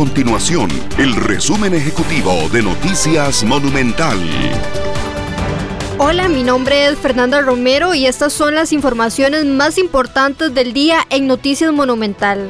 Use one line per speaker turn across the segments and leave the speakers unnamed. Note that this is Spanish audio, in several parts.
continuación el resumen ejecutivo de Noticias Monumental.
Hola, mi nombre es Fernanda Romero y estas son las informaciones más importantes del día en Noticias Monumental.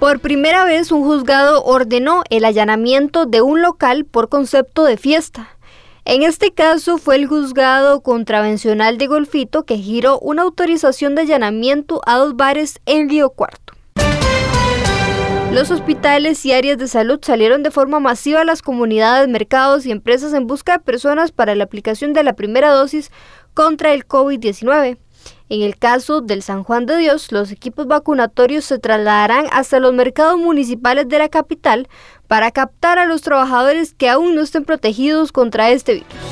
Por primera vez un juzgado ordenó el allanamiento de un local por concepto de fiesta. En este caso fue el juzgado contravencional de Golfito que giró una autorización de allanamiento a dos bares en Río Cuarto. Los hospitales y áreas de salud salieron de forma masiva a las comunidades, mercados y empresas en busca de personas para la aplicación de la primera dosis contra el COVID-19. En el caso del San Juan de Dios, los equipos vacunatorios se trasladarán hasta los mercados municipales de la capital para captar a los trabajadores que aún no estén protegidos contra este virus.